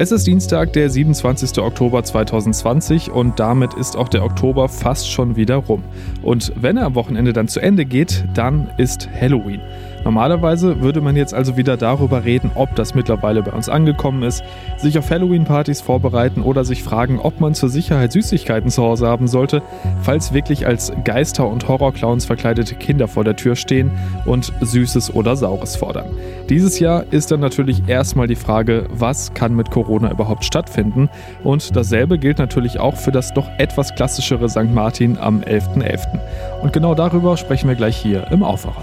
Es ist Dienstag, der 27. Oktober 2020 und damit ist auch der Oktober fast schon wieder rum. Und wenn er am Wochenende dann zu Ende geht, dann ist Halloween. Normalerweise würde man jetzt also wieder darüber reden, ob das mittlerweile bei uns angekommen ist, sich auf Halloween-Partys vorbereiten oder sich fragen, ob man zur Sicherheit Süßigkeiten zu Hause haben sollte, falls wirklich als Geister und Horrorclowns verkleidete Kinder vor der Tür stehen und Süßes oder Saures fordern. Dieses Jahr ist dann natürlich erstmal die Frage, was kann mit Corona überhaupt stattfinden? Und dasselbe gilt natürlich auch für das doch etwas klassischere St. Martin am 11.11. .11. Und genau darüber sprechen wir gleich hier im Aufwacher.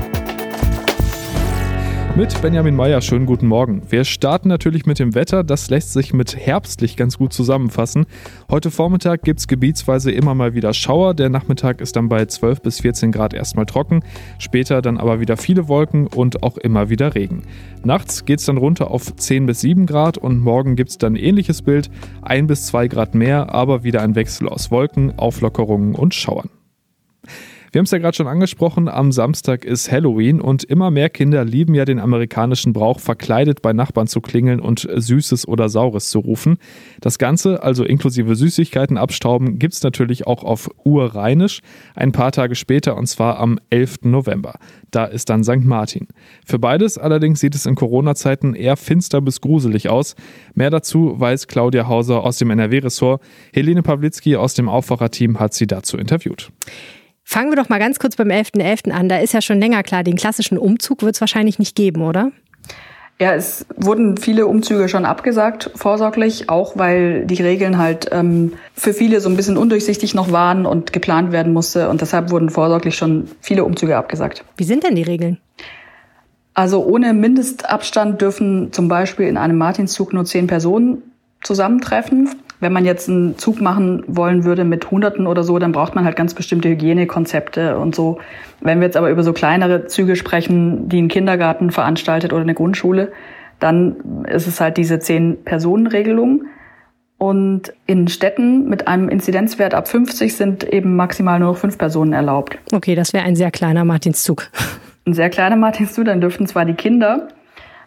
Mit Benjamin Meyer, schönen guten Morgen. Wir starten natürlich mit dem Wetter, das lässt sich mit herbstlich ganz gut zusammenfassen. Heute Vormittag gibt es gebietsweise immer mal wieder Schauer, der Nachmittag ist dann bei 12 bis 14 Grad erstmal trocken, später dann aber wieder viele Wolken und auch immer wieder Regen. Nachts geht es dann runter auf 10 bis 7 Grad und morgen gibt es dann ähnliches Bild, 1 bis 2 Grad mehr, aber wieder ein Wechsel aus Wolken, Auflockerungen und Schauern. Wir haben es ja gerade schon angesprochen, am Samstag ist Halloween und immer mehr Kinder lieben ja den amerikanischen Brauch, verkleidet bei Nachbarn zu klingeln und Süßes oder Saures zu rufen. Das Ganze, also inklusive Süßigkeiten abstauben, gibt es natürlich auch auf Urrheinisch, ein paar Tage später und zwar am 11. November. Da ist dann St. Martin. Für beides allerdings sieht es in Corona-Zeiten eher finster bis gruselig aus. Mehr dazu weiß Claudia Hauser aus dem NRW-Ressort. Helene Pawlitzki aus dem Aufwacherteam hat sie dazu interviewt. Fangen wir doch mal ganz kurz beim 11.11. .11. an. Da ist ja schon länger klar, den klassischen Umzug wird es wahrscheinlich nicht geben, oder? Ja, es wurden viele Umzüge schon abgesagt, vorsorglich, auch weil die Regeln halt ähm, für viele so ein bisschen undurchsichtig noch waren und geplant werden musste. Und deshalb wurden vorsorglich schon viele Umzüge abgesagt. Wie sind denn die Regeln? Also ohne Mindestabstand dürfen zum Beispiel in einem Martinszug nur zehn Personen zusammentreffen. Wenn man jetzt einen Zug machen wollen würde mit Hunderten oder so, dann braucht man halt ganz bestimmte Hygienekonzepte und so. Wenn wir jetzt aber über so kleinere Züge sprechen, die ein Kindergarten veranstaltet oder eine Grundschule, dann ist es halt diese Zehn-Personen-Regelung. Und in Städten mit einem Inzidenzwert ab 50 sind eben maximal nur fünf Personen erlaubt. Okay, das wäre ein sehr kleiner Martinszug. Ein sehr kleiner Martinszug, dann dürften zwar die Kinder,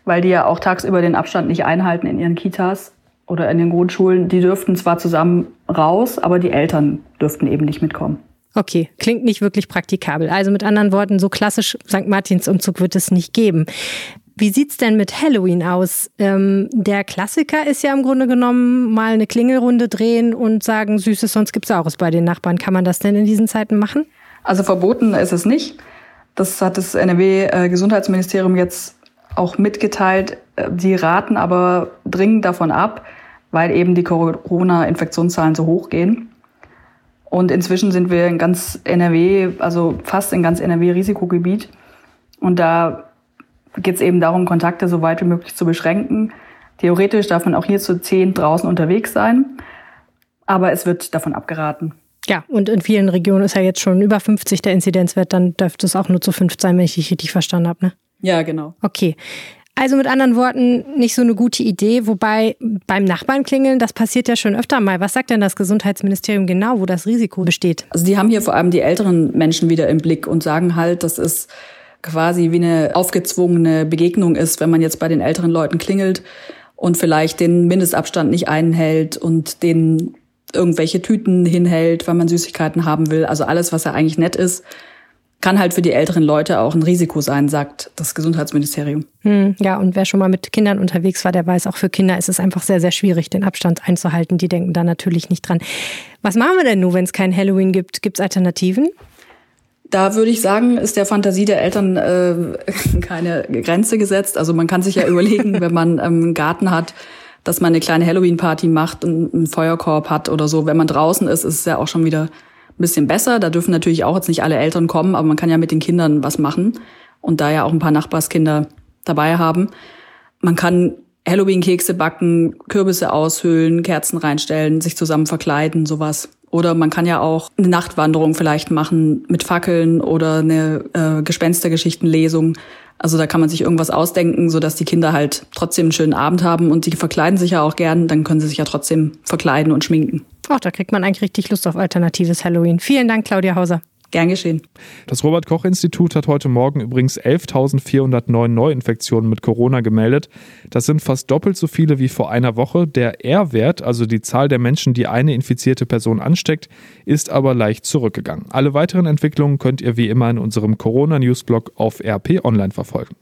weil die ja auch tagsüber den Abstand nicht einhalten in ihren Kitas, oder in den Grundschulen, die dürften zwar zusammen raus, aber die Eltern dürften eben nicht mitkommen. Okay, klingt nicht wirklich praktikabel. Also mit anderen Worten, so klassisch St. Martins Umzug wird es nicht geben. Wie sieht's denn mit Halloween aus? Ähm, der Klassiker ist ja im Grunde genommen mal eine Klingelrunde drehen und sagen, Süßes, sonst gibt's Saures bei den Nachbarn. Kann man das denn in diesen Zeiten machen? Also verboten ist es nicht. Das hat das NRW-Gesundheitsministerium jetzt auch mitgeteilt. Die raten aber dringend davon ab, weil eben die Corona-Infektionszahlen so hoch gehen. Und inzwischen sind wir in ganz NRW, also fast in ganz NRW Risikogebiet. Und da geht es eben darum, Kontakte so weit wie möglich zu beschränken. Theoretisch darf man auch hier zu zehn draußen unterwegs sein, aber es wird davon abgeraten. Ja, und in vielen Regionen ist ja jetzt schon über 50 der Inzidenzwert, dann dürfte es auch nur zu fünf sein, wenn ich dich richtig verstanden habe, ne? Ja, genau. Okay. Also mit anderen Worten, nicht so eine gute Idee, wobei beim Nachbarn klingeln, das passiert ja schon öfter mal. Was sagt denn das Gesundheitsministerium genau, wo das Risiko besteht? Also die haben hier vor allem die älteren Menschen wieder im Blick und sagen halt, dass es quasi wie eine aufgezwungene Begegnung ist, wenn man jetzt bei den älteren Leuten klingelt und vielleicht den Mindestabstand nicht einhält und den irgendwelche Tüten hinhält, weil man Süßigkeiten haben will. Also alles, was ja eigentlich nett ist, kann halt für die älteren Leute auch ein Risiko sein, sagt das Gesundheitsministerium. Hm, ja, und wer schon mal mit Kindern unterwegs war, der weiß, auch für Kinder ist es einfach sehr, sehr schwierig, den Abstand einzuhalten. Die denken da natürlich nicht dran. Was machen wir denn nun, wenn es kein Halloween gibt? Gibt es Alternativen? Da würde ich sagen, ist der Fantasie der Eltern äh, keine Grenze gesetzt. Also man kann sich ja überlegen, wenn man ähm, einen Garten hat, dass man eine kleine Halloween-Party macht und einen Feuerkorb hat oder so. Wenn man draußen ist, ist es ja auch schon wieder ein bisschen besser. Da dürfen natürlich auch jetzt nicht alle Eltern kommen, aber man kann ja mit den Kindern was machen und da ja auch ein paar Nachbarskinder dabei haben. Man kann Halloween-Kekse backen, Kürbisse aushöhlen, Kerzen reinstellen, sich zusammen verkleiden, sowas. Oder man kann ja auch eine Nachtwanderung vielleicht machen mit Fackeln oder eine äh, Gespenstergeschichtenlesung. Also da kann man sich irgendwas ausdenken, so dass die Kinder halt trotzdem einen schönen Abend haben und die verkleiden sich ja auch gern, dann können sie sich ja trotzdem verkleiden und schminken. Ach, da kriegt man eigentlich richtig Lust auf alternatives Halloween. Vielen Dank, Claudia Hauser. Gern geschehen. Das Robert Koch Institut hat heute Morgen übrigens 11.409 Neuinfektionen mit Corona gemeldet. Das sind fast doppelt so viele wie vor einer Woche. Der R-Wert, also die Zahl der Menschen, die eine infizierte Person ansteckt, ist aber leicht zurückgegangen. Alle weiteren Entwicklungen könnt ihr wie immer in unserem Corona-Newsblog auf RP Online verfolgen.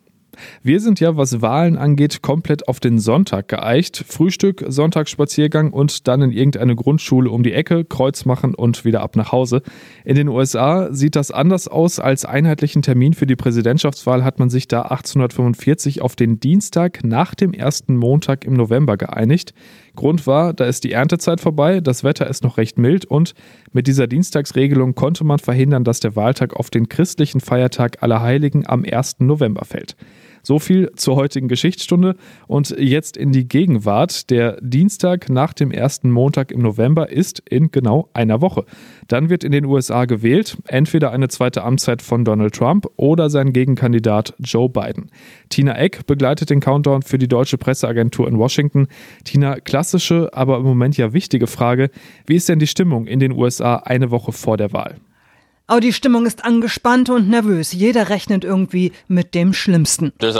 Wir sind ja, was Wahlen angeht, komplett auf den Sonntag geeicht. Frühstück, Sonntagsspaziergang und dann in irgendeine Grundschule um die Ecke, Kreuz machen und wieder ab nach Hause. In den USA sieht das anders aus. Als einheitlichen Termin für die Präsidentschaftswahl hat man sich da 1845 auf den Dienstag nach dem ersten Montag im November geeinigt. Grund war, da ist die Erntezeit vorbei, das Wetter ist noch recht mild und mit dieser Dienstagsregelung konnte man verhindern, dass der Wahltag auf den christlichen Feiertag Allerheiligen am 1. November fällt. So viel zur heutigen Geschichtsstunde und jetzt in die Gegenwart. Der Dienstag nach dem ersten Montag im November ist in genau einer Woche. Dann wird in den USA gewählt, entweder eine zweite Amtszeit von Donald Trump oder sein Gegenkandidat Joe Biden. Tina Eck begleitet den Countdown für die deutsche Presseagentur in Washington. Tina, klassische, aber im Moment ja wichtige Frage. Wie ist denn die Stimmung in den USA eine Woche vor der Wahl? Aber die Stimmung ist angespannt und nervös. Jeder rechnet irgendwie mit dem Schlimmsten. Es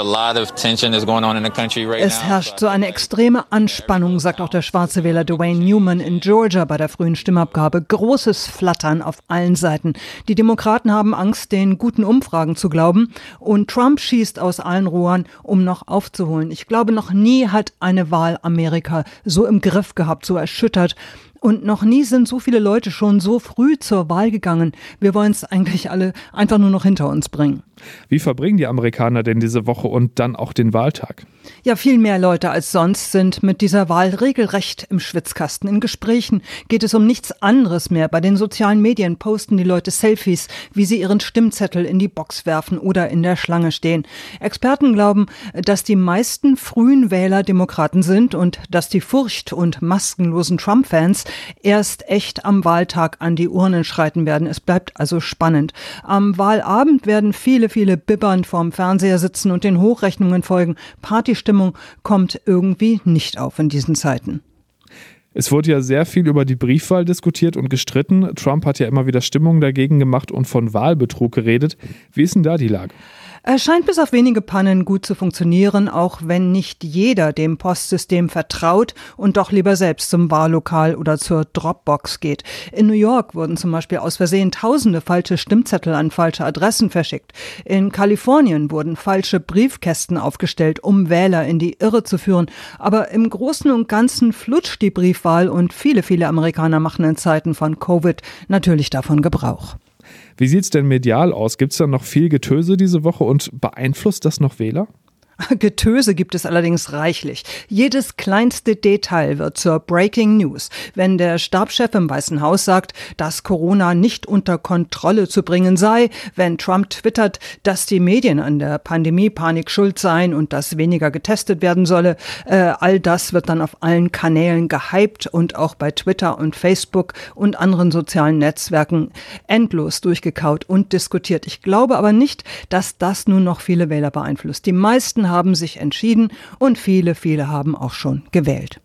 herrscht so eine extreme Anspannung, sagt auch der schwarze Wähler Dwayne Newman in Georgia bei der frühen Stimmabgabe. Großes Flattern auf allen Seiten. Die Demokraten haben Angst, den guten Umfragen zu glauben. Und Trump schießt aus allen Rohren, um noch aufzuholen. Ich glaube, noch nie hat eine Wahl Amerika so im Griff gehabt, so erschüttert. Und noch nie sind so viele Leute schon so früh zur Wahl gegangen. Wir wollen es eigentlich alle einfach nur noch hinter uns bringen. Wie verbringen die Amerikaner denn diese Woche und dann auch den Wahltag? Ja, viel mehr Leute als sonst sind mit dieser Wahl regelrecht im Schwitzkasten. In Gesprächen geht es um nichts anderes mehr. Bei den sozialen Medien posten die Leute Selfies, wie sie ihren Stimmzettel in die Box werfen oder in der Schlange stehen. Experten glauben, dass die meisten frühen Wähler Demokraten sind und dass die Furcht und maskenlosen Trump-Fans erst echt am Wahltag an die Urnen schreiten werden. Es bleibt also spannend. Am Wahlabend werden viele viele bibbernd vorm Fernseher sitzen und den Hochrechnungen folgen. Partystimmung kommt irgendwie nicht auf in diesen Zeiten. Es wurde ja sehr viel über die Briefwahl diskutiert und gestritten. Trump hat ja immer wieder Stimmung dagegen gemacht und von Wahlbetrug geredet. Wie ist denn da die Lage? Er scheint bis auf wenige Pannen gut zu funktionieren, auch wenn nicht jeder dem Postsystem vertraut und doch lieber selbst zum Wahllokal oder zur Dropbox geht. In New York wurden zum Beispiel aus Versehen tausende falsche Stimmzettel an falsche Adressen verschickt. In Kalifornien wurden falsche Briefkästen aufgestellt, um Wähler in die Irre zu führen. Aber im Großen und Ganzen flutscht die Briefwahl und viele, viele Amerikaner machen in Zeiten von Covid natürlich davon Gebrauch. Wie sieht es denn medial aus? Gibt es da noch viel Getöse diese Woche und beeinflusst das noch Wähler? Getöse gibt es allerdings reichlich. Jedes kleinste Detail wird zur Breaking News. Wenn der Stabschef im Weißen Haus sagt, dass Corona nicht unter Kontrolle zu bringen sei, wenn Trump twittert, dass die Medien an der Pandemie-Panik schuld seien und dass weniger getestet werden solle, äh, all das wird dann auf allen Kanälen gehypt und auch bei Twitter und Facebook und anderen sozialen Netzwerken endlos durchgekaut und diskutiert. Ich glaube aber nicht, dass das nun noch viele Wähler beeinflusst. Die meisten haben sich entschieden und viele, viele haben auch schon gewählt.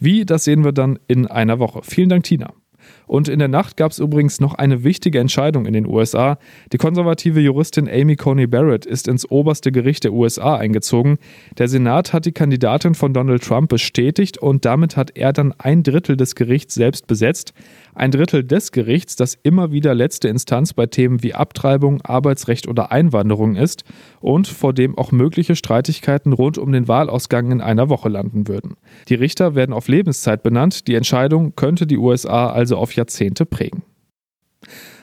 Wie, das sehen wir dann in einer Woche. Vielen Dank, Tina. Und in der Nacht gab es übrigens noch eine wichtige Entscheidung in den USA. Die konservative Juristin Amy Coney Barrett ist ins oberste Gericht der USA eingezogen. Der Senat hat die Kandidatin von Donald Trump bestätigt und damit hat er dann ein Drittel des Gerichts selbst besetzt. Ein Drittel des Gerichts, das immer wieder letzte Instanz bei Themen wie Abtreibung, Arbeitsrecht oder Einwanderung ist und vor dem auch mögliche Streitigkeiten rund um den Wahlausgang in einer Woche landen würden. Die Richter werden auf Lebenszeit benannt. Die Entscheidung könnte die USA also auf Jahrzehnte prägen.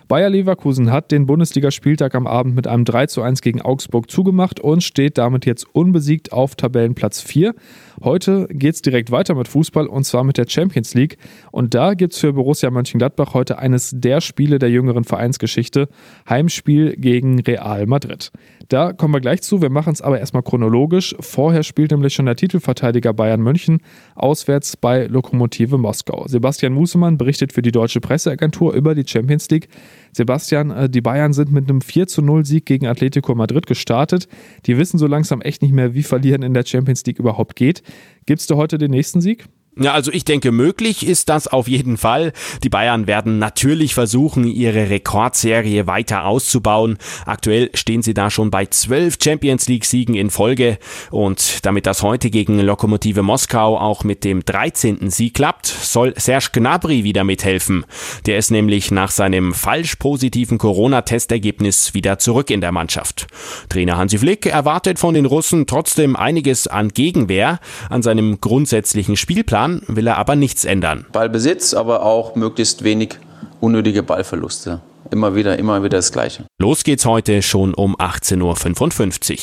Bayer Leverkusen hat den Bundesligaspieltag am Abend mit einem 3 zu 1 gegen Augsburg zugemacht und steht damit jetzt unbesiegt auf Tabellenplatz 4. Heute geht es direkt weiter mit Fußball und zwar mit der Champions League. Und da gibt es für Borussia Mönchengladbach heute eines der Spiele der jüngeren Vereinsgeschichte. Heimspiel gegen Real Madrid. Da kommen wir gleich zu. Wir machen es aber erstmal chronologisch. Vorher spielt nämlich schon der Titelverteidiger Bayern München auswärts bei Lokomotive Moskau. Sebastian Musemann berichtet für die deutsche Presseagentur über die Champions League. Sebastian, äh, die Bayern sind mit einem 4 zu 0 Sieg gegen Atletico Madrid gestartet. Die wissen so langsam echt nicht mehr, wie Verlieren in der Champions League überhaupt geht. Gibst du heute den nächsten Sieg? Ja, also ich denke, möglich ist das auf jeden Fall. Die Bayern werden natürlich versuchen, ihre Rekordserie weiter auszubauen. Aktuell stehen sie da schon bei zwölf Champions League Siegen in Folge. Und damit das heute gegen Lokomotive Moskau auch mit dem 13. Sieg klappt, soll Serge Gnabry wieder mithelfen. Der ist nämlich nach seinem falsch positiven Corona-Testergebnis wieder zurück in der Mannschaft. Trainer Hansi Flick erwartet von den Russen trotzdem einiges an Gegenwehr. An seinem grundsätzlichen Spielplan Jahren will er aber nichts ändern. Ballbesitz, aber auch möglichst wenig unnötige Ballverluste. Immer wieder, immer wieder das Gleiche. Los geht's heute schon um 18.55 Uhr.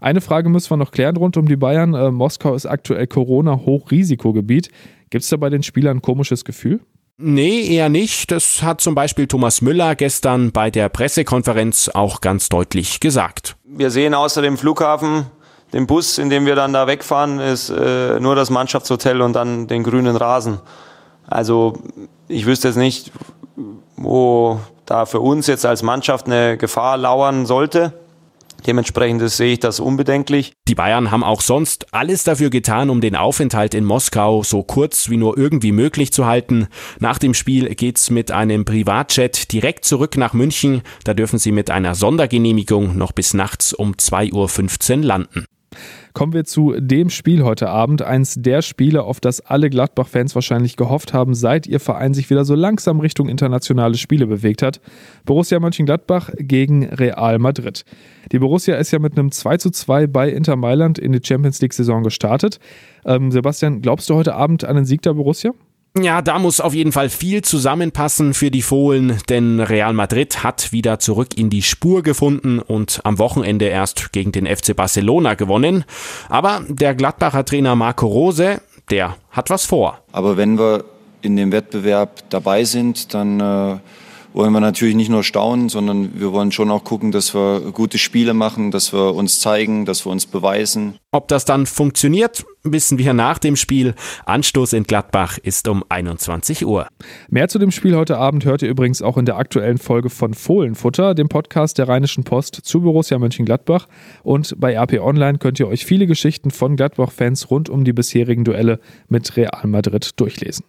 Eine Frage müssen wir noch klären rund um die Bayern. Äh, Moskau ist aktuell Corona-Hochrisikogebiet. Gibt es da bei den Spielern ein komisches Gefühl? Nee, eher nicht. Das hat zum Beispiel Thomas Müller gestern bei der Pressekonferenz auch ganz deutlich gesagt. Wir sehen außer dem Flughafen den Bus, in dem wir dann da wegfahren, ist äh, nur das Mannschaftshotel und dann den grünen Rasen. Also ich wüsste jetzt nicht, wo da für uns jetzt als Mannschaft eine Gefahr lauern sollte. Dementsprechend sehe ich das unbedenklich. Die Bayern haben auch sonst alles dafür getan, um den Aufenthalt in Moskau so kurz wie nur irgendwie möglich zu halten. Nach dem Spiel geht's mit einem Privatjet direkt zurück nach München. Da dürfen sie mit einer Sondergenehmigung noch bis nachts um 2.15 Uhr landen. Kommen wir zu dem Spiel heute Abend. Eins der Spiele, auf das alle Gladbach-Fans wahrscheinlich gehofft haben, seit ihr Verein sich wieder so langsam Richtung internationale Spiele bewegt hat. Borussia Mönchengladbach gegen Real Madrid. Die Borussia ist ja mit einem 2:2 bei Inter Mailand in die Champions League-Saison gestartet. Ähm, Sebastian, glaubst du heute Abend an den Sieg der Borussia? Ja, da muss auf jeden Fall viel zusammenpassen für die Fohlen, denn Real Madrid hat wieder zurück in die Spur gefunden und am Wochenende erst gegen den FC Barcelona gewonnen. Aber der Gladbacher Trainer Marco Rose, der hat was vor. Aber wenn wir in dem Wettbewerb dabei sind, dann äh, wollen wir natürlich nicht nur staunen, sondern wir wollen schon auch gucken, dass wir gute Spiele machen, dass wir uns zeigen, dass wir uns beweisen. Ob das dann funktioniert, wissen wir nach dem Spiel. Anstoß in Gladbach ist um 21 Uhr. Mehr zu dem Spiel heute Abend hört ihr übrigens auch in der aktuellen Folge von Fohlenfutter, dem Podcast der Rheinischen Post zu Borussia Mönchengladbach. Und bei RP Online könnt ihr euch viele Geschichten von Gladbach-Fans rund um die bisherigen Duelle mit Real Madrid durchlesen.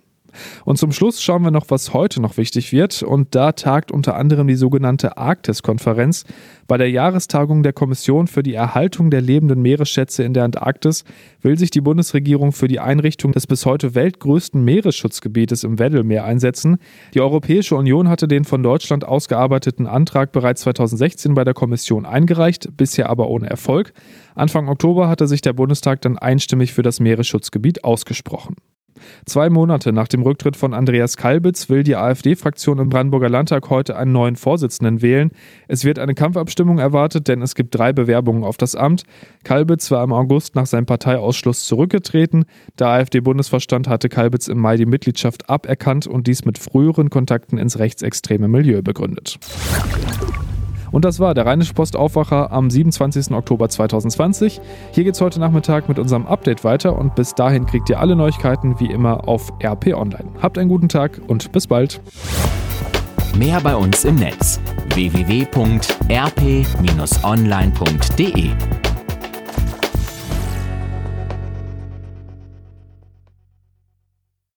Und zum Schluss schauen wir noch, was heute noch wichtig wird. Und da tagt unter anderem die sogenannte Arktis-Konferenz. Bei der Jahrestagung der Kommission für die Erhaltung der lebenden Meeresschätze in der Antarktis will sich die Bundesregierung für die Einrichtung des bis heute weltgrößten Meeresschutzgebietes im Weddellmeer einsetzen. Die Europäische Union hatte den von Deutschland ausgearbeiteten Antrag bereits 2016 bei der Kommission eingereicht, bisher aber ohne Erfolg. Anfang Oktober hatte sich der Bundestag dann einstimmig für das Meeresschutzgebiet ausgesprochen. Zwei Monate nach dem Rücktritt von Andreas Kalbitz will die AfD-Fraktion im Brandenburger Landtag heute einen neuen Vorsitzenden wählen. Es wird eine Kampfabstimmung erwartet, denn es gibt drei Bewerbungen auf das Amt. Kalbitz war im August nach seinem Parteiausschluss zurückgetreten. Der AfD-Bundesvorstand hatte Kalbitz im Mai die Mitgliedschaft aberkannt und dies mit früheren Kontakten ins rechtsextreme Milieu begründet. Und das war der Rheinische Post Aufwacher am 27. Oktober 2020. Hier geht's heute Nachmittag mit unserem Update weiter und bis dahin kriegt ihr alle Neuigkeiten wie immer auf RP Online. Habt einen guten Tag und bis bald. Mehr bei uns im Netz www.rp-online.de